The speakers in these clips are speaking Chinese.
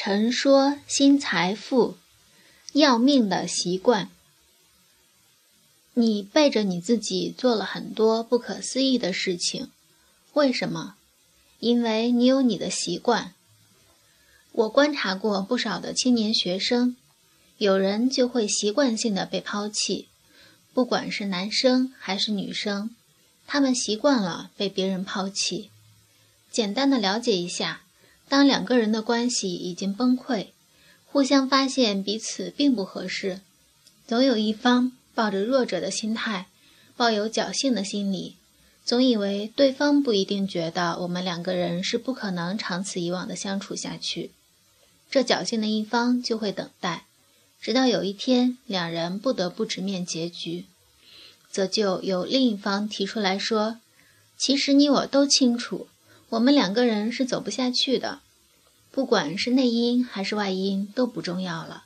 陈说新财富，要命的习惯。你背着你自己做了很多不可思议的事情，为什么？因为你有你的习惯。我观察过不少的青年学生，有人就会习惯性的被抛弃，不管是男生还是女生，他们习惯了被别人抛弃。简单的了解一下。当两个人的关系已经崩溃，互相发现彼此并不合适，总有一方抱着弱者的心态，抱有侥幸的心理，总以为对方不一定觉得我们两个人是不可能长此以往的相处下去。这侥幸的一方就会等待，直到有一天两人不得不直面结局，则就有另一方提出来说：“其实你我都清楚。”我们两个人是走不下去的，不管是内因还是外因都不重要了。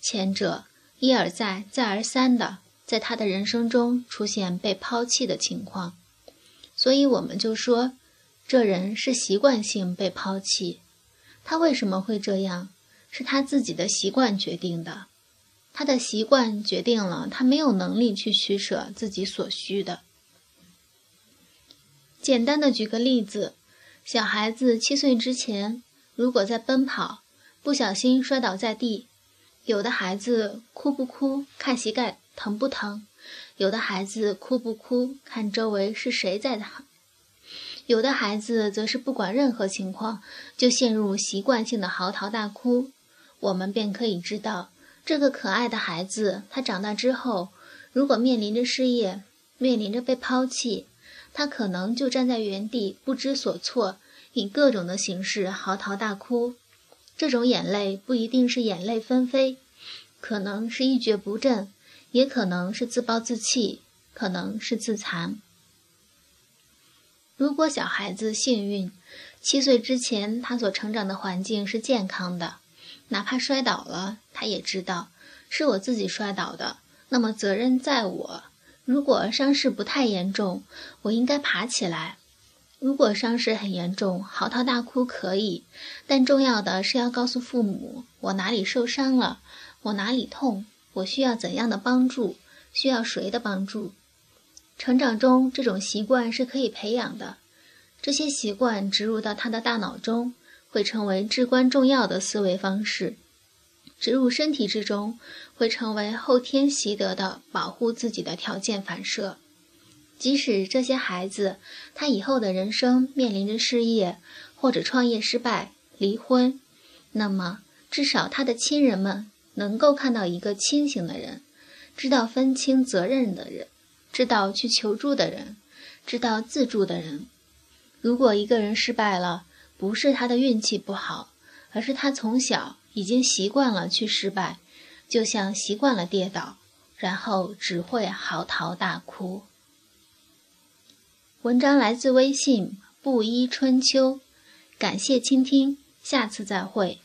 前者一而再、再而三的在他的人生中出现被抛弃的情况，所以我们就说，这人是习惯性被抛弃。他为什么会这样？是他自己的习惯决定的。他的习惯决定了他没有能力去取舍自己所需的。简单的举个例子，小孩子七岁之前，如果在奔跑，不小心摔倒在地，有的孩子哭不哭，看膝盖疼不疼；有的孩子哭不哭，看周围是谁在喊；有的孩子则是不管任何情况，就陷入习惯性的嚎啕大哭。我们便可以知道，这个可爱的孩子，他长大之后，如果面临着失业，面临着被抛弃。他可能就站在原地不知所措，以各种的形式嚎啕大哭。这种眼泪不一定是眼泪纷飞，可能是一蹶不振，也可能是自暴自弃，可能是自残。如果小孩子幸运，七岁之前他所成长的环境是健康的，哪怕摔倒了，他也知道是我自己摔倒的，那么责任在我。如果伤势不太严重，我应该爬起来；如果伤势很严重，嚎啕大哭可以，但重要的是要告诉父母我哪里受伤了，我哪里痛，我需要怎样的帮助，需要谁的帮助。成长中，这种习惯是可以培养的，这些习惯植入到他的大脑中，会成为至关重要的思维方式。植入身体之中，会成为后天习得的保护自己的条件反射。即使这些孩子他以后的人生面临着失业或者创业失败、离婚，那么至少他的亲人们能够看到一个清醒的人，知道分清责任的人，知道去求助的人，知道自助的人。如果一个人失败了，不是他的运气不好，而是他从小。已经习惯了去失败，就像习惯了跌倒，然后只会嚎啕大哭。文章来自微信布衣春秋，感谢倾听，下次再会。